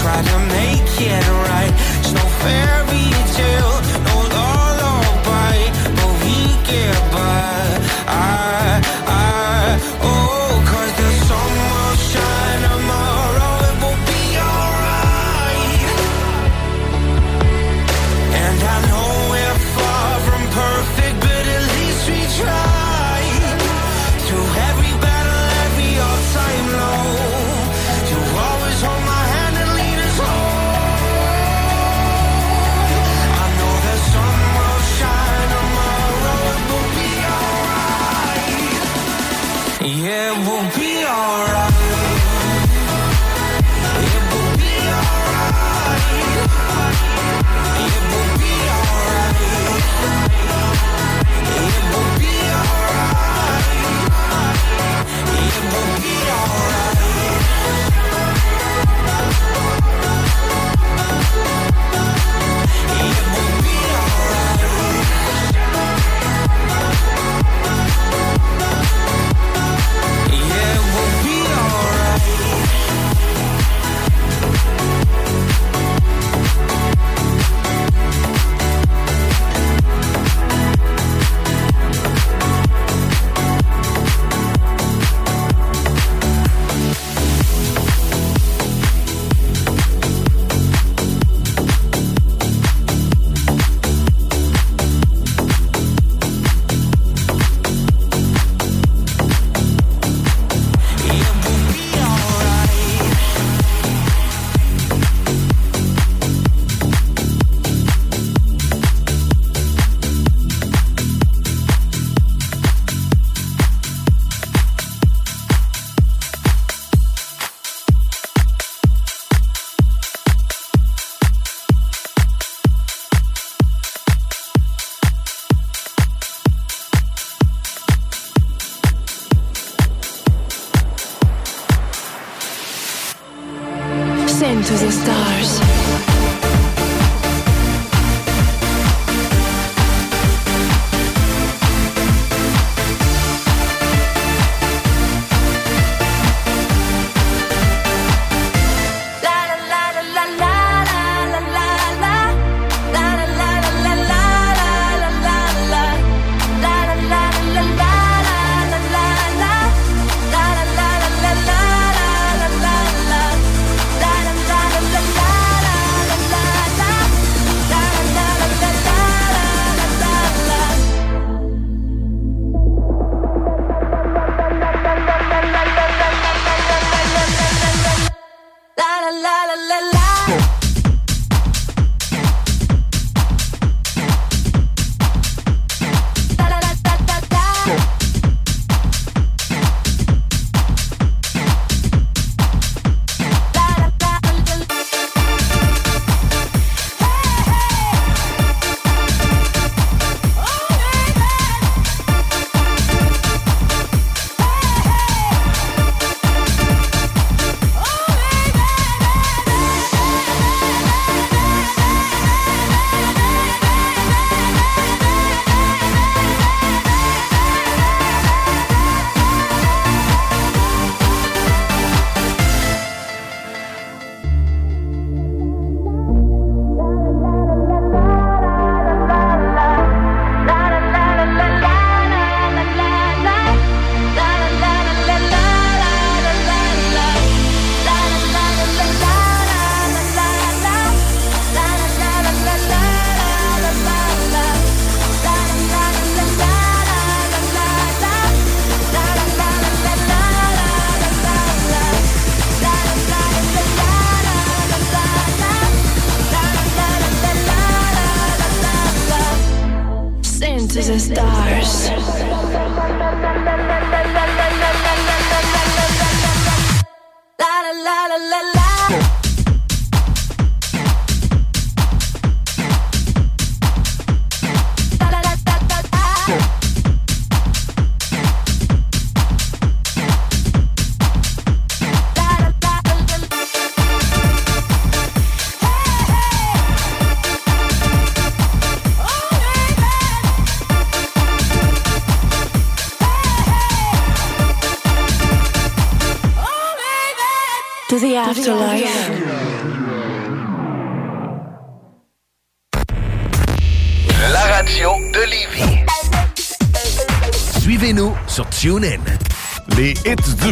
try to make it right. It's no fairy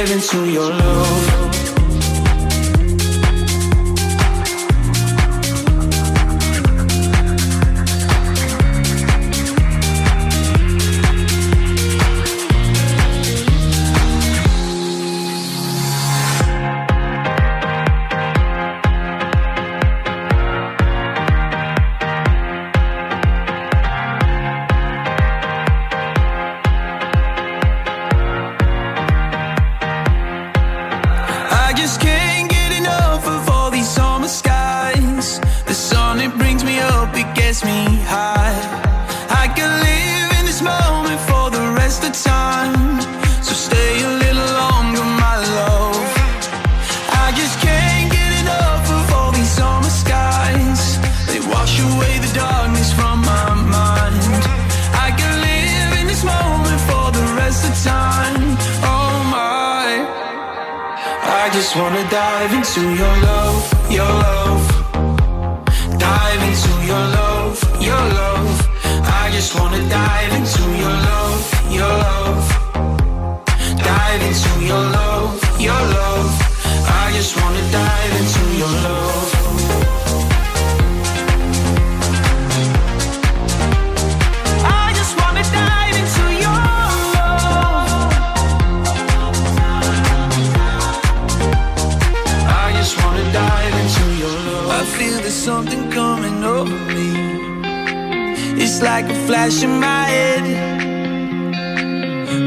dive into your life.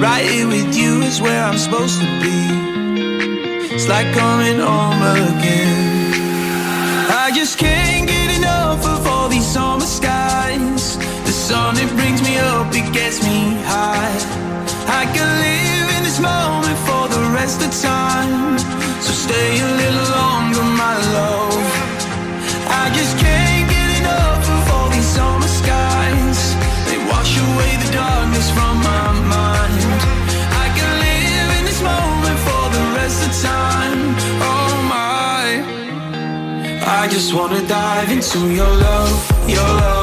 Right here with you is where I'm supposed to be. It's like coming home again. I just can't get enough of all these summer skies. The sun, it brings me up, it gets me high. I can live in this moment for the rest of time. So stay a little longer, my love. I just can't get enough of all these summer skies. They wash away the darkness from my mind. Time. Oh my. I just wanna dive into your love, your love.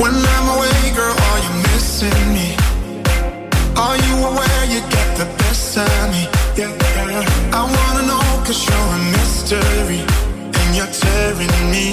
When I'm away, girl, are you missing me? Are you aware you get the best of me? Yeah, yeah. I wanna know, cause you're a mystery, and you're tearing me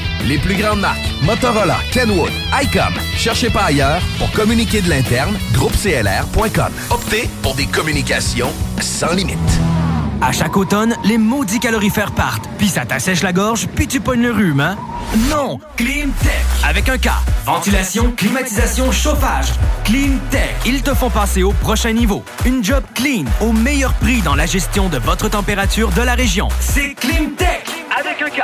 Les plus grandes marques, Motorola, Kenwood, ICOM. Cherchez pas ailleurs pour communiquer de l'interne, groupeclr.com. Optez pour des communications sans limite. À chaque automne, les maudits calorifères partent, puis ça t'assèche la gorge, puis tu pognes le rhume, hein? Non! Clean Tech! Avec un K. Ventilation, climatisation, chauffage. Clean Tech. Ils te font passer au prochain niveau. Une job clean, au meilleur prix dans la gestion de votre température de la région. C'est Clean Tech! Avec un K.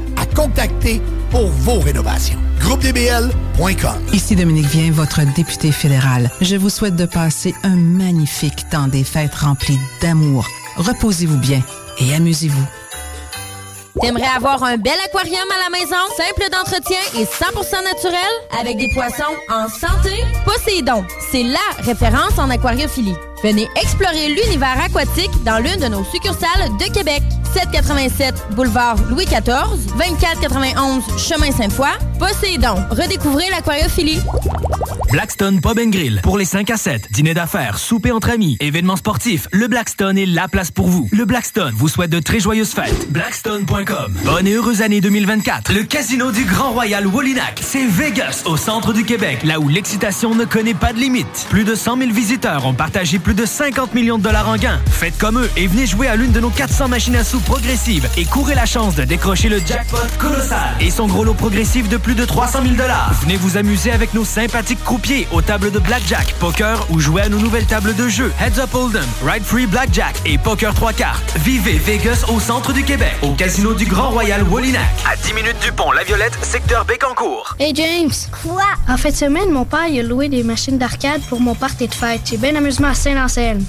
à contacter pour vos rénovations. GroupeDBL.com. Ici Dominique Vien, votre député fédéral. Je vous souhaite de passer un magnifique temps des fêtes rempli d'amour. Reposez-vous bien et amusez-vous. T'aimerais avoir un bel aquarium à la maison, simple d'entretien et 100% naturel, avec des poissons en santé? Poséidon, c'est LA référence en aquariophilie. Venez explorer l'univers aquatique dans l'une de nos succursales de Québec. 787 boulevard Louis XIV, 2491 chemin Sainte-Foy. Poséidon, redécouvrez l'aquariophilie. Blackstone Pub Grill pour les 5 à 7, dîner d'affaires, souper entre amis, événements sportifs. Le Blackstone est la place pour vous. Le Blackstone vous souhaite de très joyeuses fêtes. Blackstone.com. Bonne et heureuse année 2024. Le casino du Grand Royal Wallinac, c'est Vegas au centre du Québec, là où l'excitation ne connaît pas de limite. Plus de 100 000 visiteurs ont partagé plus de 50 millions de dollars en gains. Faites comme eux et venez jouer à l'une de nos 400 machines à sous progressives et courez la chance de décrocher le jackpot colossal et son gros lot progressif de plus de 300 000 dollars. Venez vous amuser avec nos sympathiques croupiers aux tables de blackjack, poker ou jouer à nos nouvelles tables de jeu Heads Up Hold'em, Ride Free Blackjack et Poker 3 cartes. Vivez Vegas au centre du Québec, au casino du Grand Royal Wallinac. À 10 minutes du pont La Violette, secteur Bécancourt. Hey James. Quoi? En fin de semaine, mon père a loué des machines d'arcade pour mon party de fête. J'ai bien amusement à saint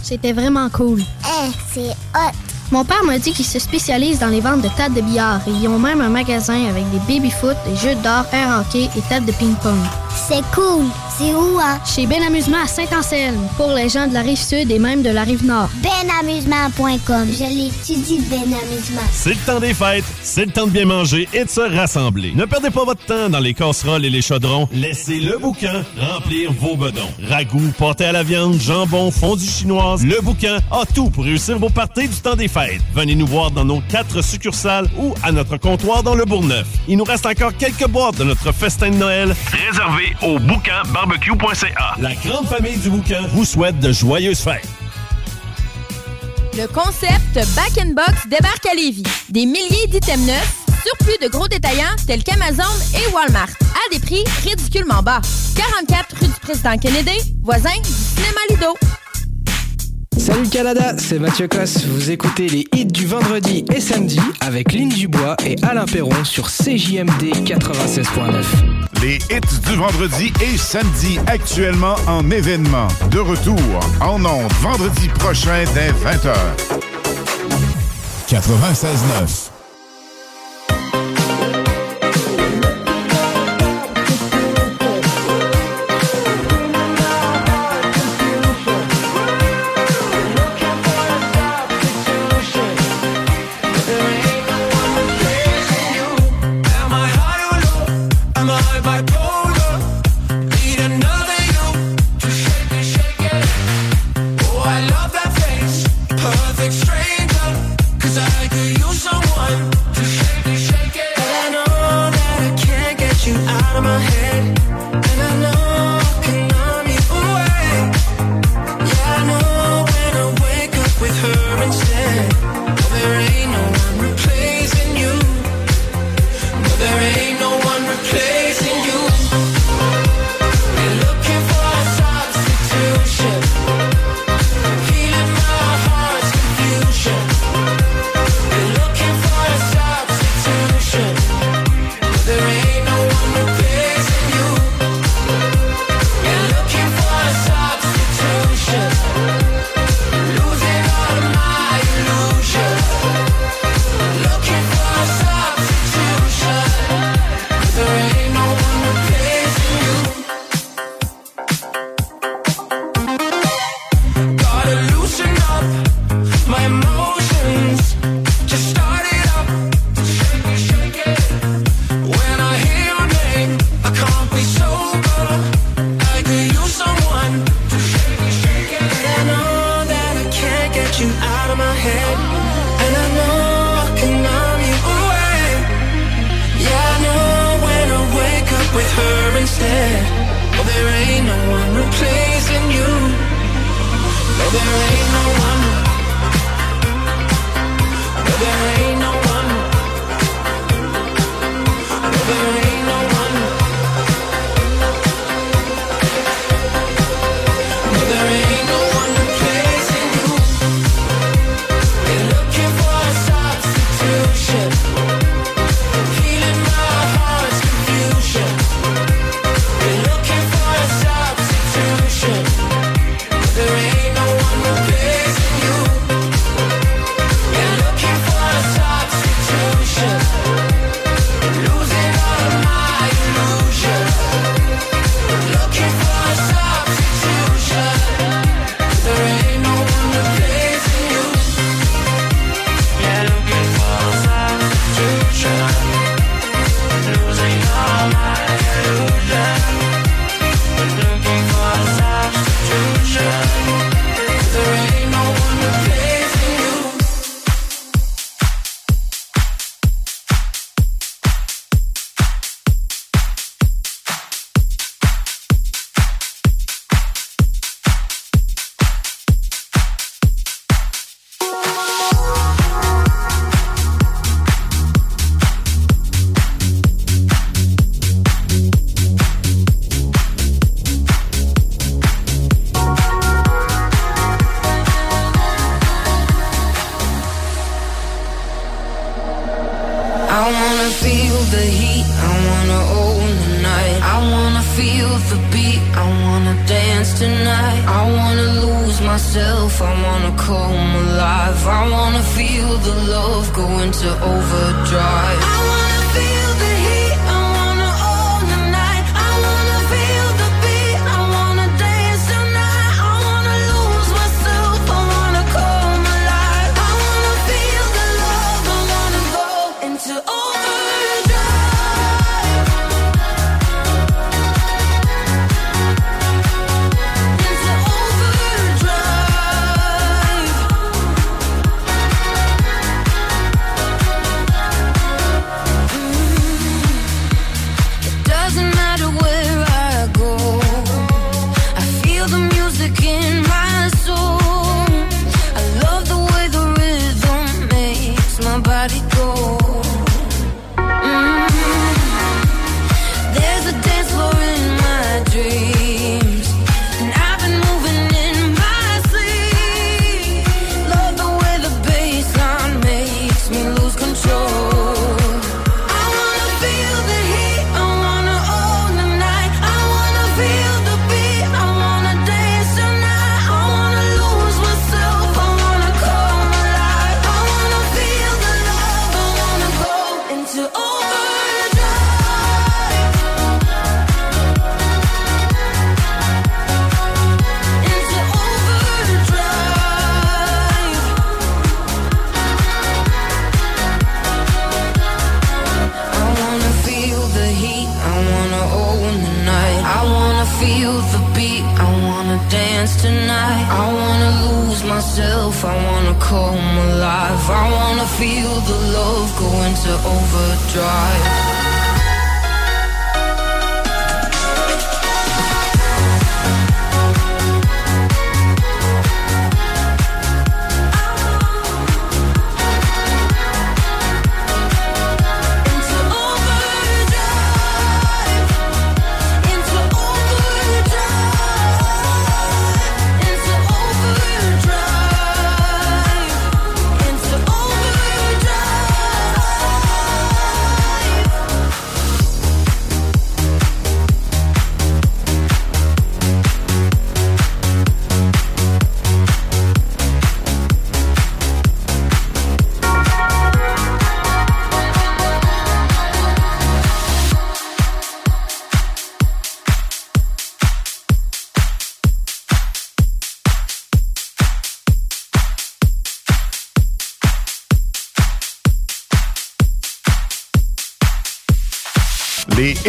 c'était vraiment cool. Eh, c'est hot. Mon père m'a dit qu'il se spécialise dans les ventes de tables de billard et ils ont même un magasin avec des baby-foot, des jeux d'or, air hockey et tables de ping-pong. C'est cool. C'est où, hein? Chez Ben Amusement à Saint-Anselme, pour les gens de la rive sud et même de la rive nord. Benamusement.com. Je l'étudie, Ben Amusement. C'est le temps des fêtes, c'est le temps de bien manger et de se rassembler. Ne perdez pas votre temps dans les casseroles et les chaudrons. Laissez le bouquin remplir vos bedons. Ragoût, pâté à la viande, jambon, fondue chinoise, le bouquin a tout pour réussir vos parties du temps des fêtes. Venez nous voir dans nos quatre succursales ou à notre comptoir dans le Bourgneuf. Il nous reste encore quelques boîtes de notre festin de Noël réservé au La grande famille du bouquin vous souhaite de joyeuses fêtes. Le concept Back in Box débarque à Lévis. Des milliers d'items neufs, surplus de gros détaillants tels qu'Amazon et Walmart, à des prix ridiculement bas. 44 rue du Président Kennedy, voisin du cinéma Lido. Salut Canada, c'est Mathieu Cosse. Vous écoutez les hits du vendredi et samedi avec Lynn Dubois et Alain Perron sur CJMD 96.9. Les hits du vendredi et samedi actuellement en événement. De retour en ondes vendredi prochain dès 20h. 96.9. No, there ain't no one. No, there ain't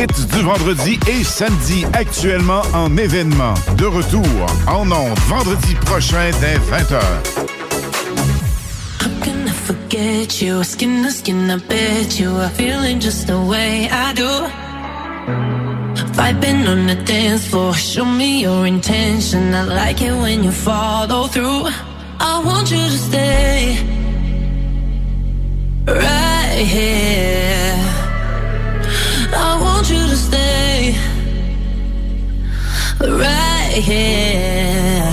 hits du vendredi et samedi actuellement en événement. De retour en ondes vendredi prochain dès 20h. Get you skin to skin, I bet you are feeling just the way I do. Vibing on the dance floor, show me your intention. I like it when you follow through. I want you to stay right here. I want right here.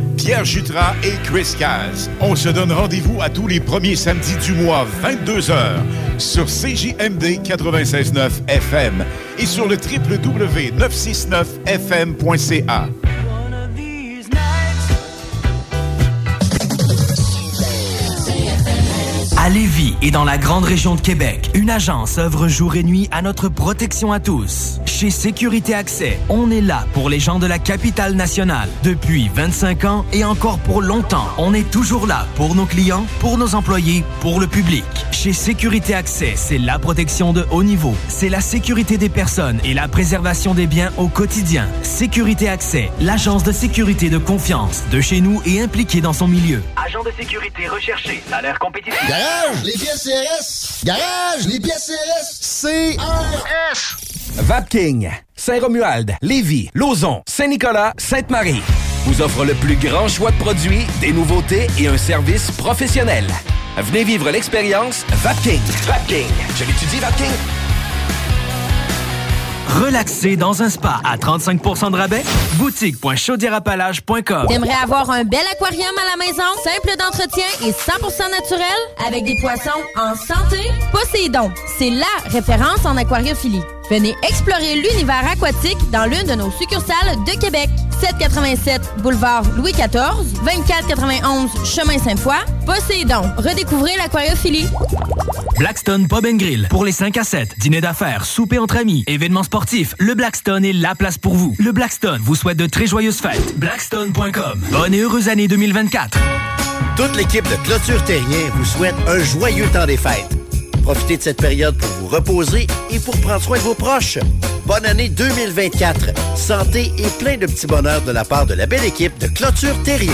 Pierre Jutras et Chris Caz. On se donne rendez-vous à tous les premiers samedis du mois, 22h, sur CJMD 96.9 FM et sur le www.969fm.ca. À Lévis et dans la grande région de Québec, une agence œuvre jour et nuit à notre protection à tous. Chez Sécurité Accès, on est là pour les gens de la capitale nationale. Depuis 25 ans et encore pour longtemps, on est toujours là pour nos clients, pour nos employés, pour le public. Chez Sécurité Accès, c'est la protection de haut niveau. C'est la sécurité des personnes et la préservation des biens au quotidien. Sécurité Accès, l'agence de sécurité de confiance de chez nous et impliquée dans son milieu. Agent de sécurité recherché, salaire compétitif. Garage, les pièces CRS. Garage, les pièces CRS. CRS. Vapking, Saint-Romuald, Lévis, Lauson, Saint-Nicolas, Sainte-Marie vous offre le plus grand choix de produits, des nouveautés et un service professionnel. Venez vivre l'expérience Vapking. Vapking. Je l'étudie, Vapking. Relaxer dans un spa à 35% de rabais? Boutique.chaudierapalage.com T'aimerais avoir un bel aquarium à la maison, simple d'entretien et 100% naturel, avec des poissons en santé? Poséidon, c'est LA référence en aquariophilie. Venez explorer l'univers aquatique dans l'une de nos succursales de Québec. 787 boulevard Louis XIV, 2491 chemin Sainte-Foy. Poséidon, redécouvrez l'aquariophilie. Blackstone Pub and Grill. Pour les 5 à 7, dîner d'affaires, souper entre amis, événements sportifs, le Blackstone est la place pour vous. Le Blackstone vous souhaite de très joyeuses fêtes. Blackstone.com. Bonne et heureuse année 2024. Toute l'équipe de Clôture Terrien vous souhaite un joyeux temps des fêtes. Profitez de cette période pour vous reposer et pour prendre soin de vos proches. Bonne année 2024. Santé et plein de petits bonheurs de la part de la belle équipe de Clôture Terrien.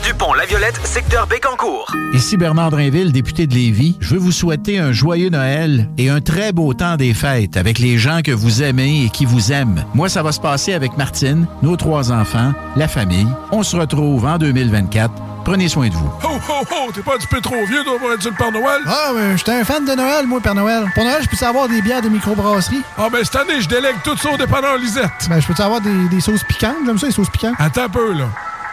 du pont La Violette, secteur Bécancourt. Ici Bernard Drinville, député de Lévis. Je veux vous souhaiter un joyeux Noël et un très beau temps des fêtes avec les gens que vous aimez et qui vous aiment. Moi, ça va se passer avec Martine, nos trois enfants, la famille. On se retrouve en 2024. Prenez soin de vous. Ho, ho, ho! T'es pas un petit peu trop vieux, toi, pour être le Père Noël? Ah, mais j'étais un fan de Noël, moi, Père Noël. Pour Noël, je peux avoir des bières de microbrasserie? Ah, ben cette année, je délègue tout ça au dépanneur Lisette. Ben, je peux avoir des, des sauces piquantes? J'aime ça, les sauces piquantes. Attends un peu, là.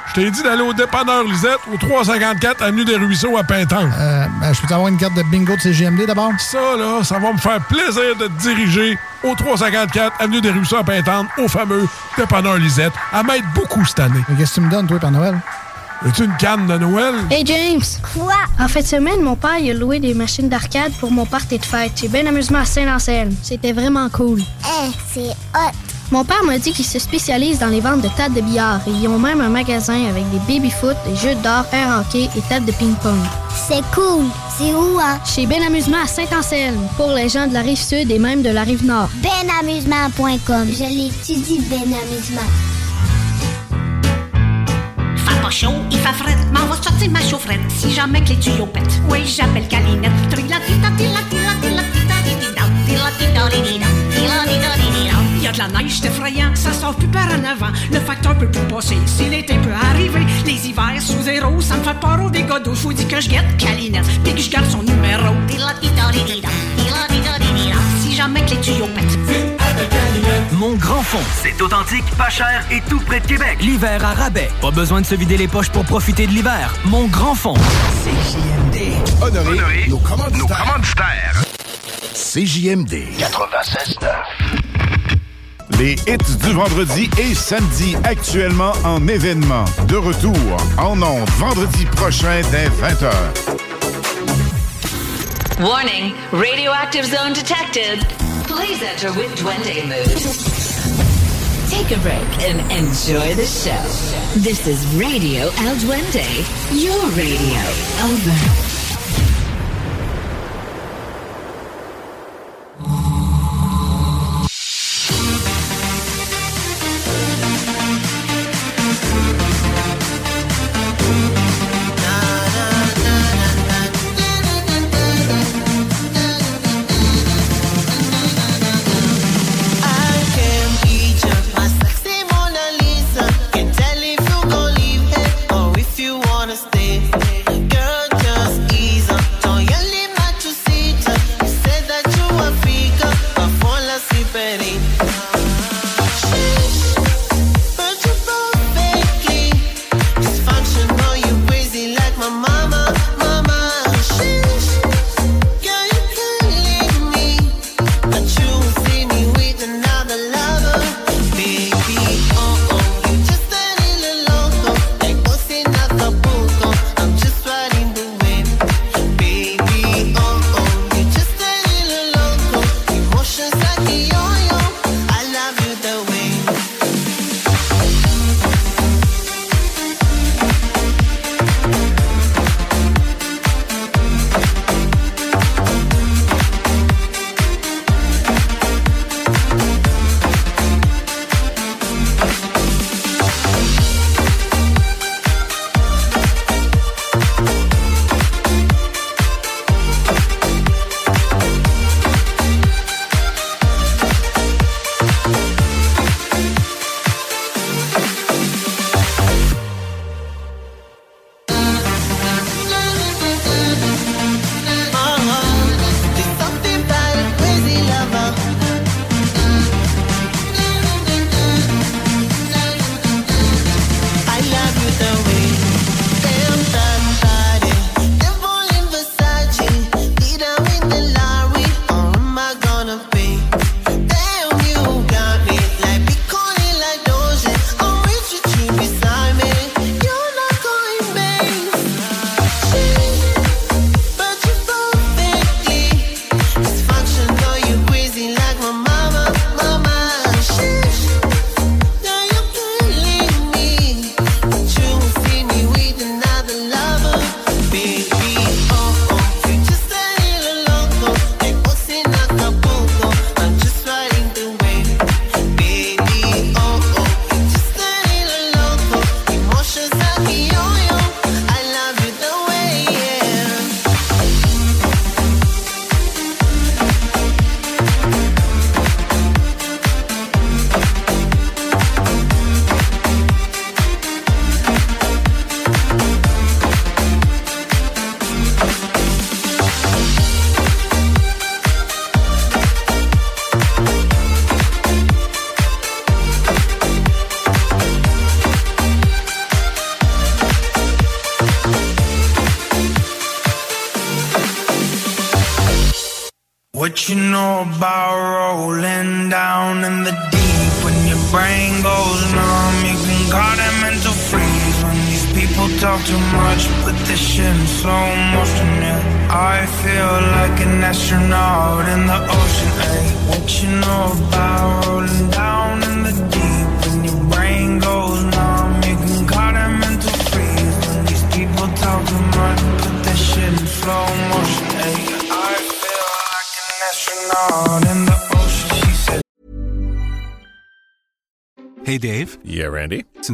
Je t'ai dit d'aller au dépanneur Lisette, au 354 Avenue des Ruisseaux à Pintan. Euh, ben, je peux avoir une carte de bingo de CGMD d'abord? Ça, là, ça va me faire plaisir de te diriger au 354 Avenue des Ruisseaux à Pintan, au fameux dépanneur Lisette, à m'aide beaucoup cette année. Mais qu'est-ce que tu me donnes, toi, Père Noël? Veux-tu une canne de Noël? Hey James! Quoi? En fin de semaine, mon père il a loué des machines d'arcade pour mon party de fête. J'ai bien amusement à Saint-Anselme. C'était vraiment cool. Eh, c'est hot. Mon père m'a dit qu'il se spécialise dans les ventes de tables de billard et ils ont même un magasin avec des baby-foot, des jeux d'or, air hockey et tables de ping-pong. C'est cool. C'est où, hein? Chez Ben Amusement à Saint-Anselme, pour les gens de la rive sud et même de la rive nord. Benamusement.com. Je l'étudie, Ben Amusement. Fait pas chaud, il fait frais, m'en va sortir ma chaufferette si jamais que les tuyaux pètent. Oui, j'appelle Calinette. Trilatita, tilatila, tilatita, didida, tilatita, didida, tilatita, didida. Il y a de la neige, c'est effrayant, ça sort plus par en avant. Le facteur peut plus passer, si l'été peut arriver. Les hivers sous zéro, ça me fait peur au dégâts d'eau. Faut dire que je guette Calinette, puis que je garde son numéro. Si jamais que les tuyaux pètent. Mon grand fond, c'est authentique, pas cher et tout près de Québec. L'hiver à rabais. Pas besoin de se vider les poches pour profiter de l'hiver. Mon grand fond. CJMD. Honoré, nos commanditaires. CJMD 96.9. Les hits du vendredi et samedi actuellement en événement. De retour en ondes vendredi prochain dès 20h. Warning, radioactive zone detected. Please enter with Duende mood. Take a break and enjoy the show. This is Radio El Duende, your radio. Over.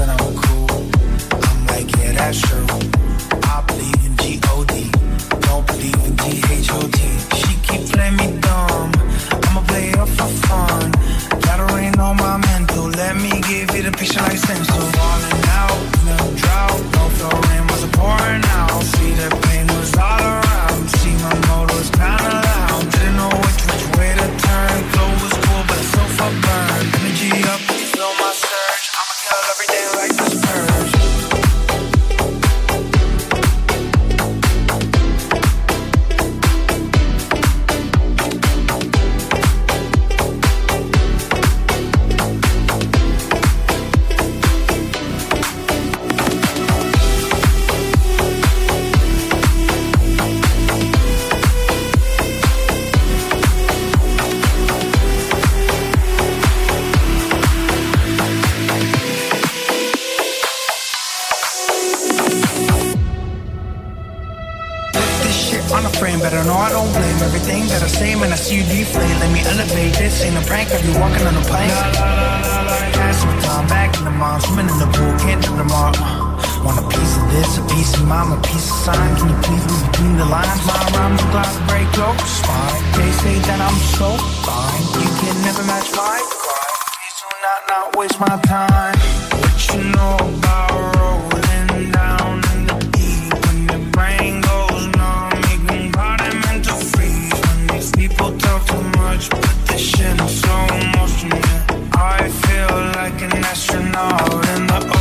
When I'm cool, I'm like, yeah, that's true. I believe in G-O-D, don't believe in G-H-O-T. She keep playing me dumb, I'ma play her for fun. Gotta rain on my mental, let me give you the picture like stencil. Falling out, no drought, no flow rain wasn't pouring out. See the pain was all around, see my motor was everything that I say. Man, I see you deflate. Let me elevate this. Ain't a prank. Have you walking on a plane? La la la la la. Pass some time back in the mom, swimming in the pool, can't do all. Want a piece of this, a piece of mine, a piece of sign. Can you please read between the lines? My rhymes are glad to break your spine. They say that I'm so fine. You can never match my grind. Please do not not waste my time. What you know about astronaut in the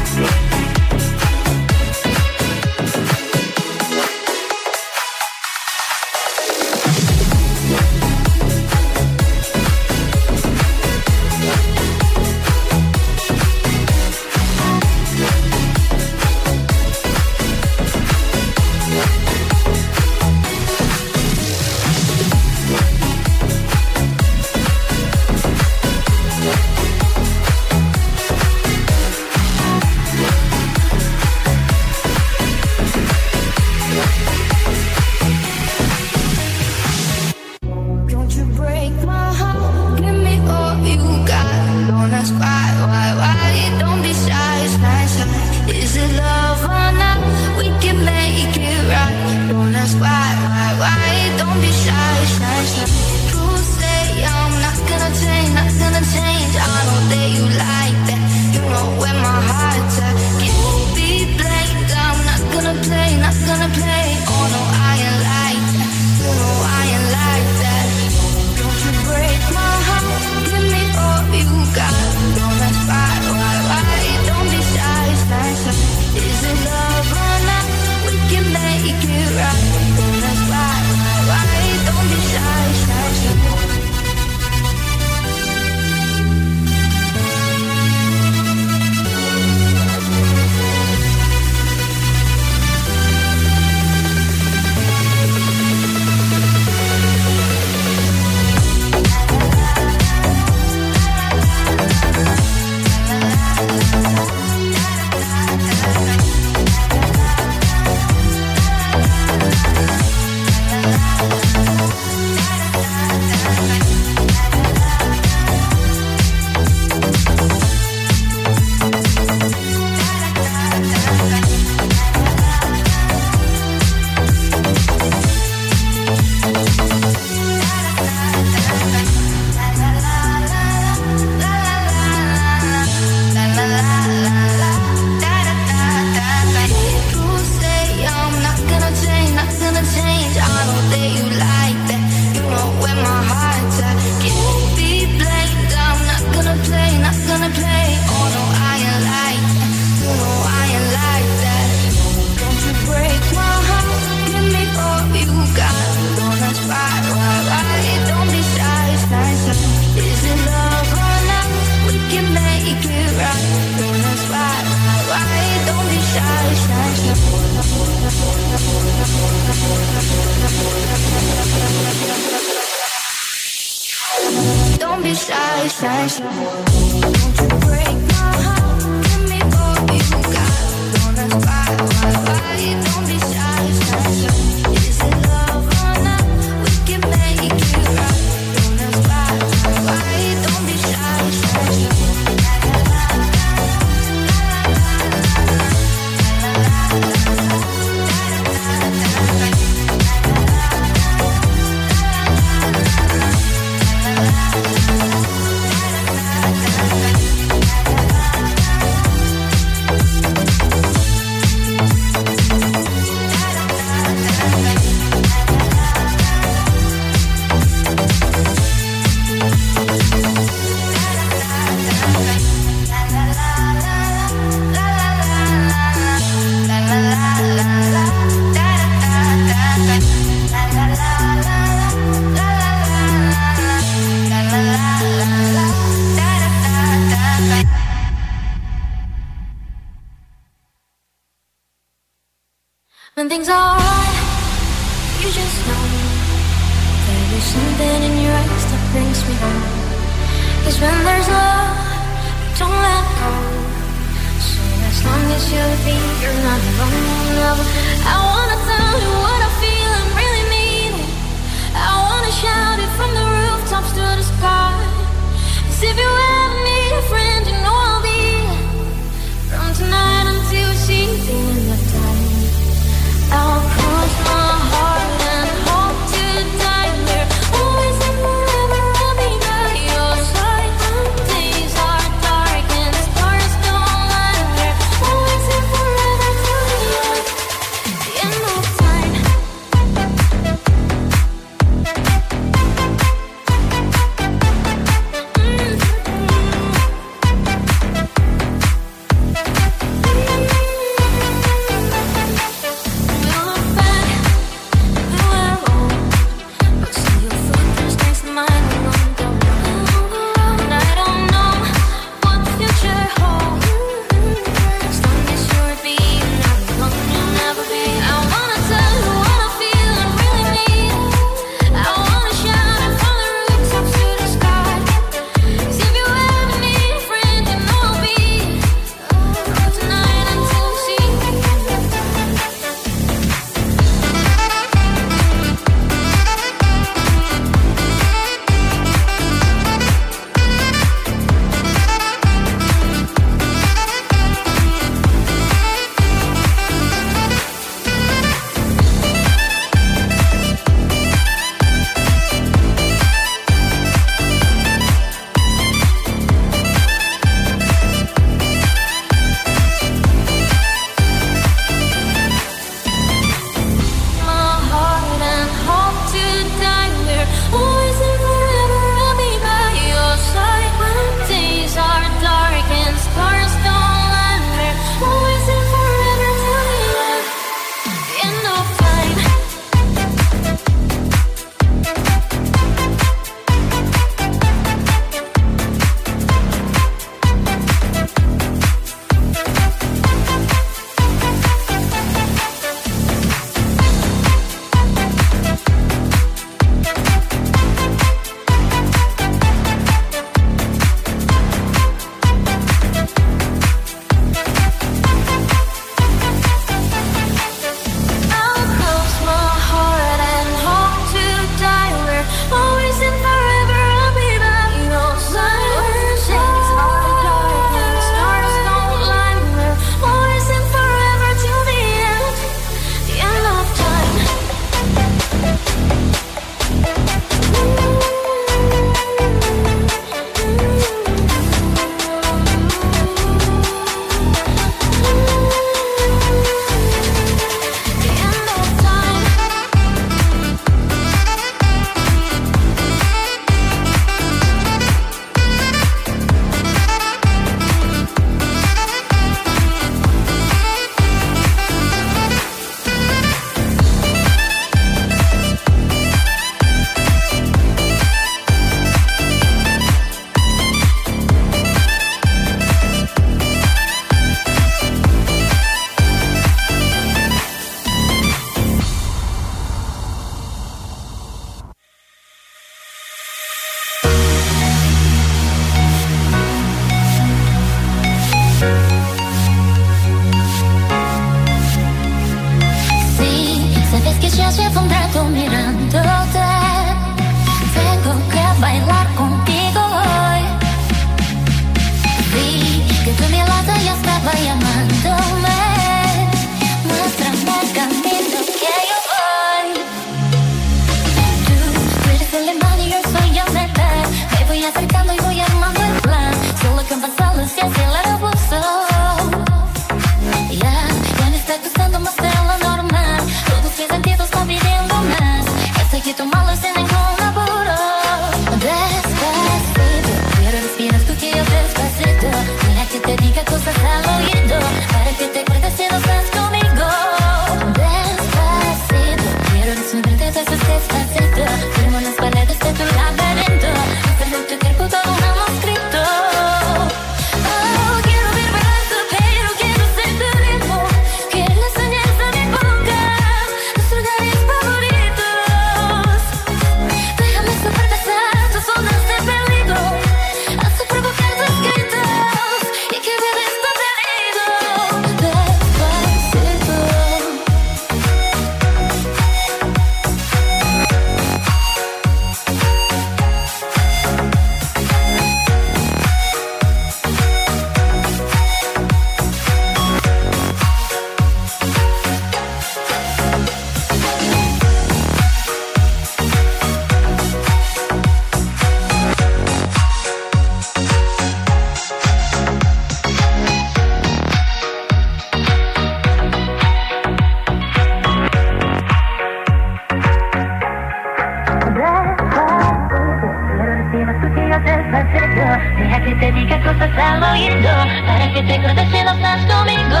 pensaba ir para que te acuerdes si no estás conmigo.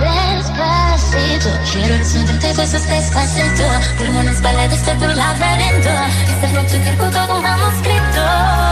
Despacito, quiero encenderte cosas despacito. Firmo unas baladas de tu laberinto. Este es nuestro circuito con manuscrito.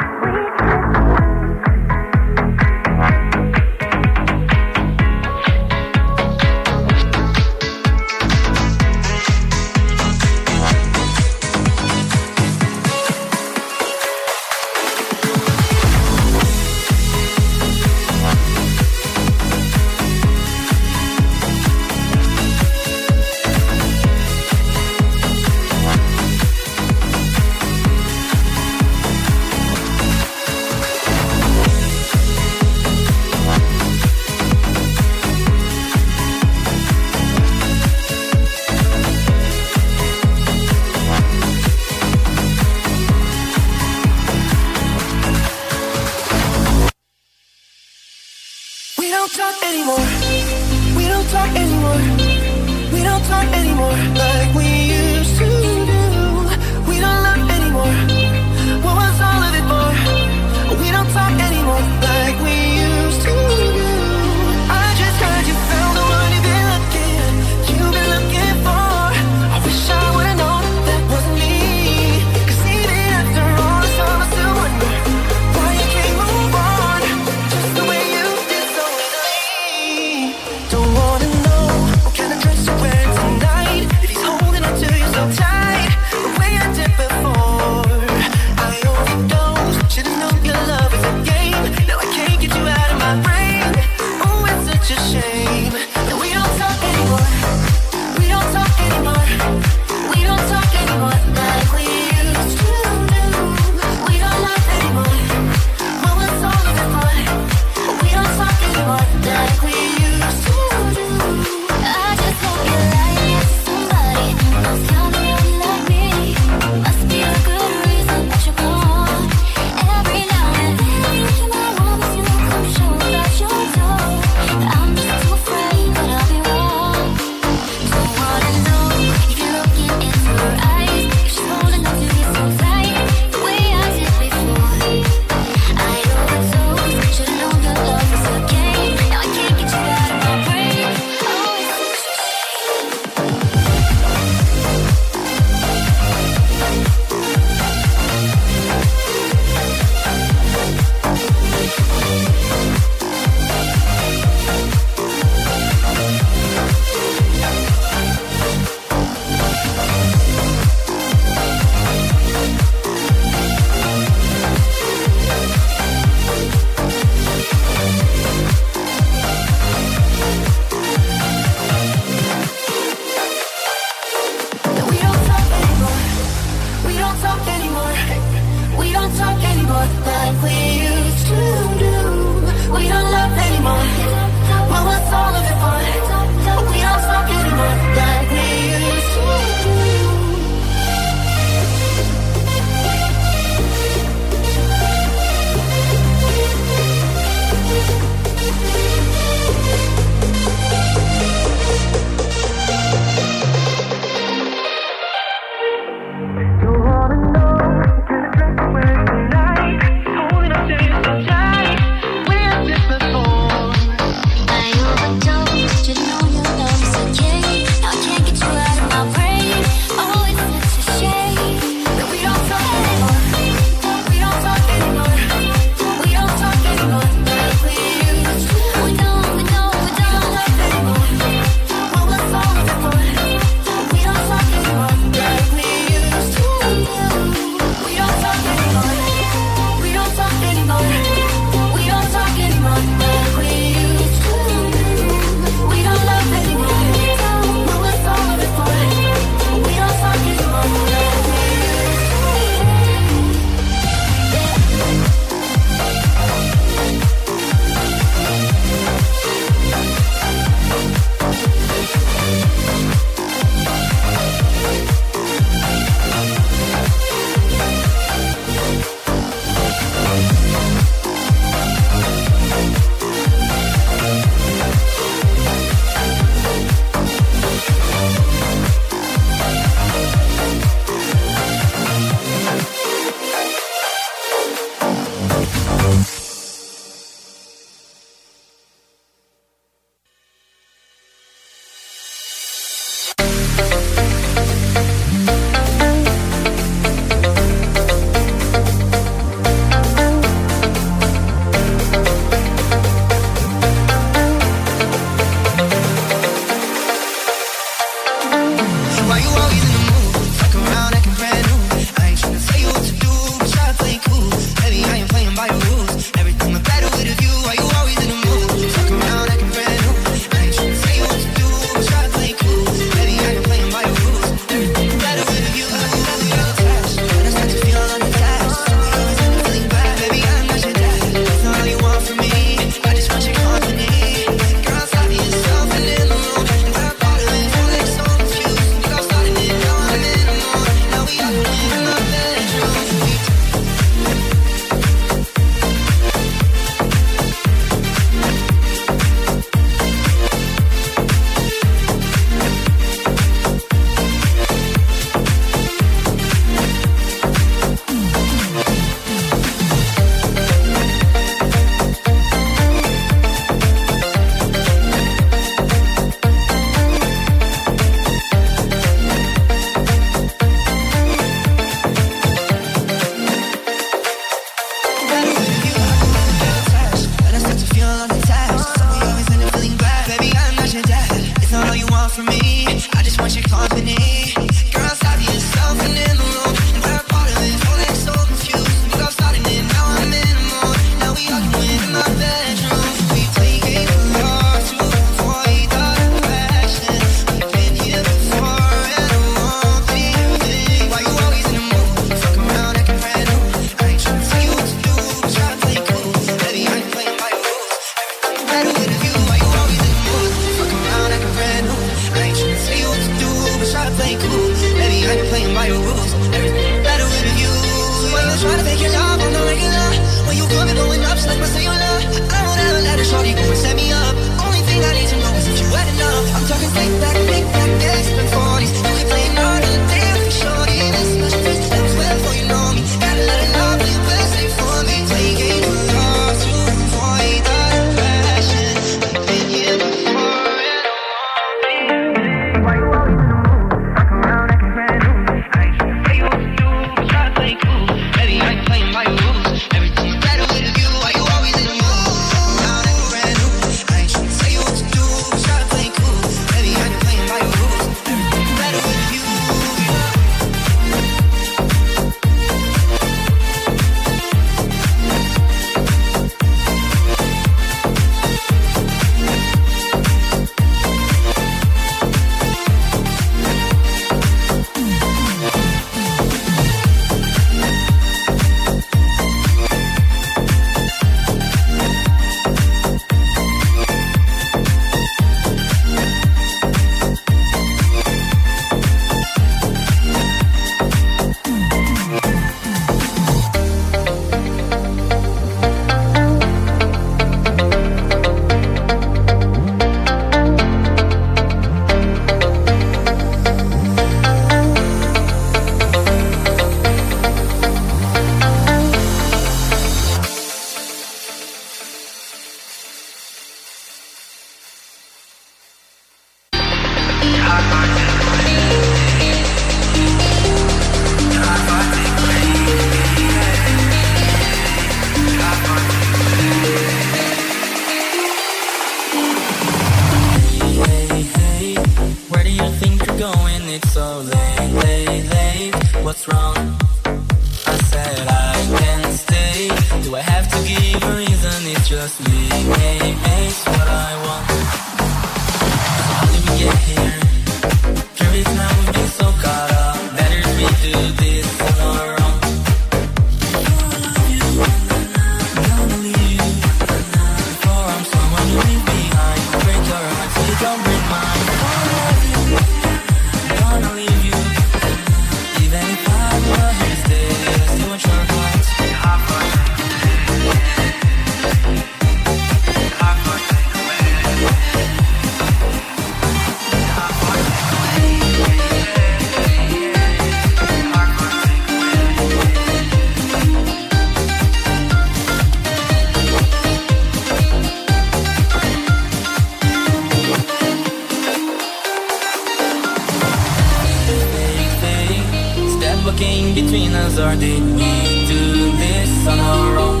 Looking or did we do this on our own?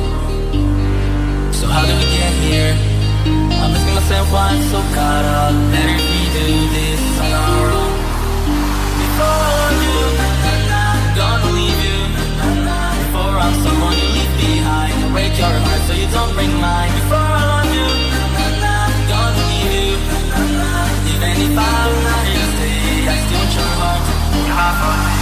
So how did we get here? I'm asking myself why I'm so caught up. Better if we do this on our own. Before I love you, gonna leave you. Before I'm someone you leave behind, break your heart so you don't break mine. Before I love you, gonna leave you. Even if I'm not here to stay, I still your heart.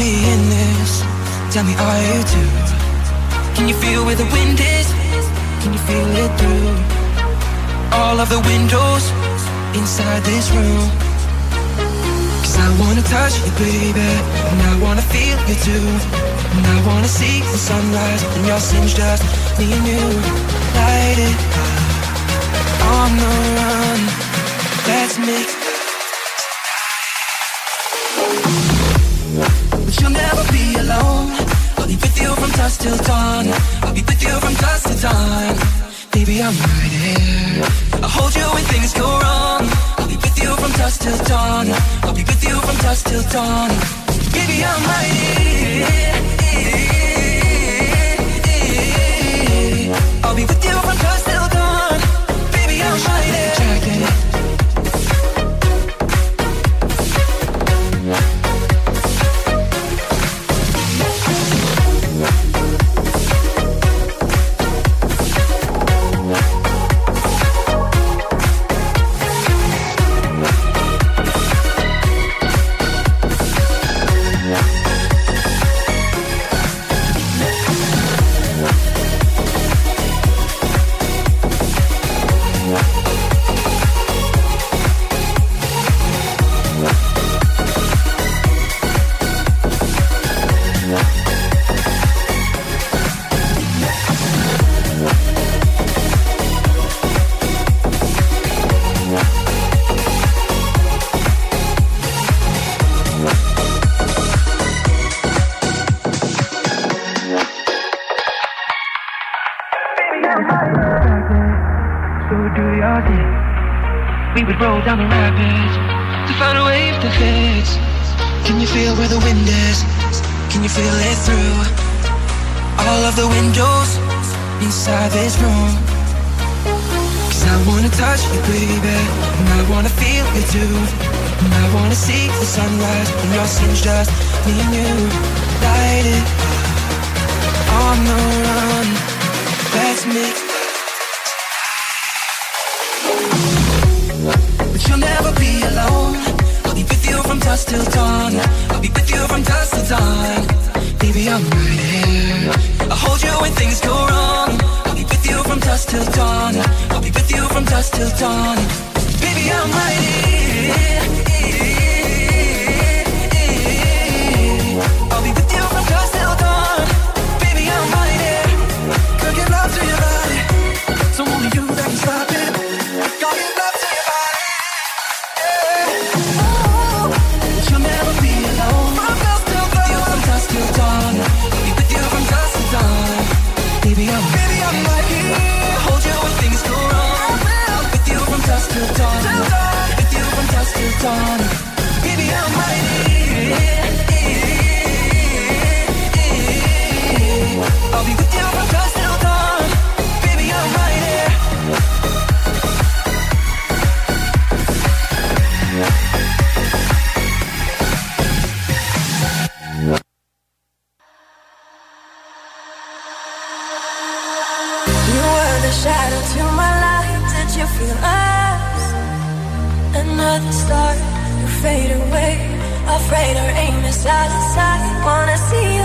Be in this. Tell me, are you too? Can you feel where the wind is? Can you feel it through all of the windows inside this room? Cause I wanna touch you, baby, and I wanna feel you too. And I wanna see the sunrise and your sins just me and you. Light it up on the run. Let's make you'll never be alone. I'll be with you from dusk till dawn. I'll be with you from dusk till dawn. Baby, I'm right here. I'll hold you when things go wrong. I'll be with you from dusk till dawn. I'll be with you from dusk till dawn. Baby, I'm right here. We would roll down the rapids to find a wave to fix. Can you feel where the wind is? Can you feel it through all of the windows inside this room. Cause I wanna touch you, baby, and I wanna feel you too. And I wanna see the sunrise when your sins just me and you. Light it on the run. Let's make dusk till dawn. I'll be with you from dusk till dawn. Baby, I'm right here. I'll hold you when things go wrong. I'll be with you from dusk till dawn. I'll be with you from dusk till dawn. Baby, I'm right here. side to side, wanna see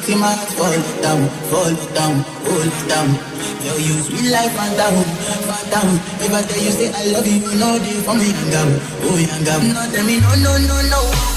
victim I fall down, fall down, fall down. You use me like phantom, phantom. If I tell you say I love you, you know this for me, young gum, oh young gum. No tell me no, no, no, no.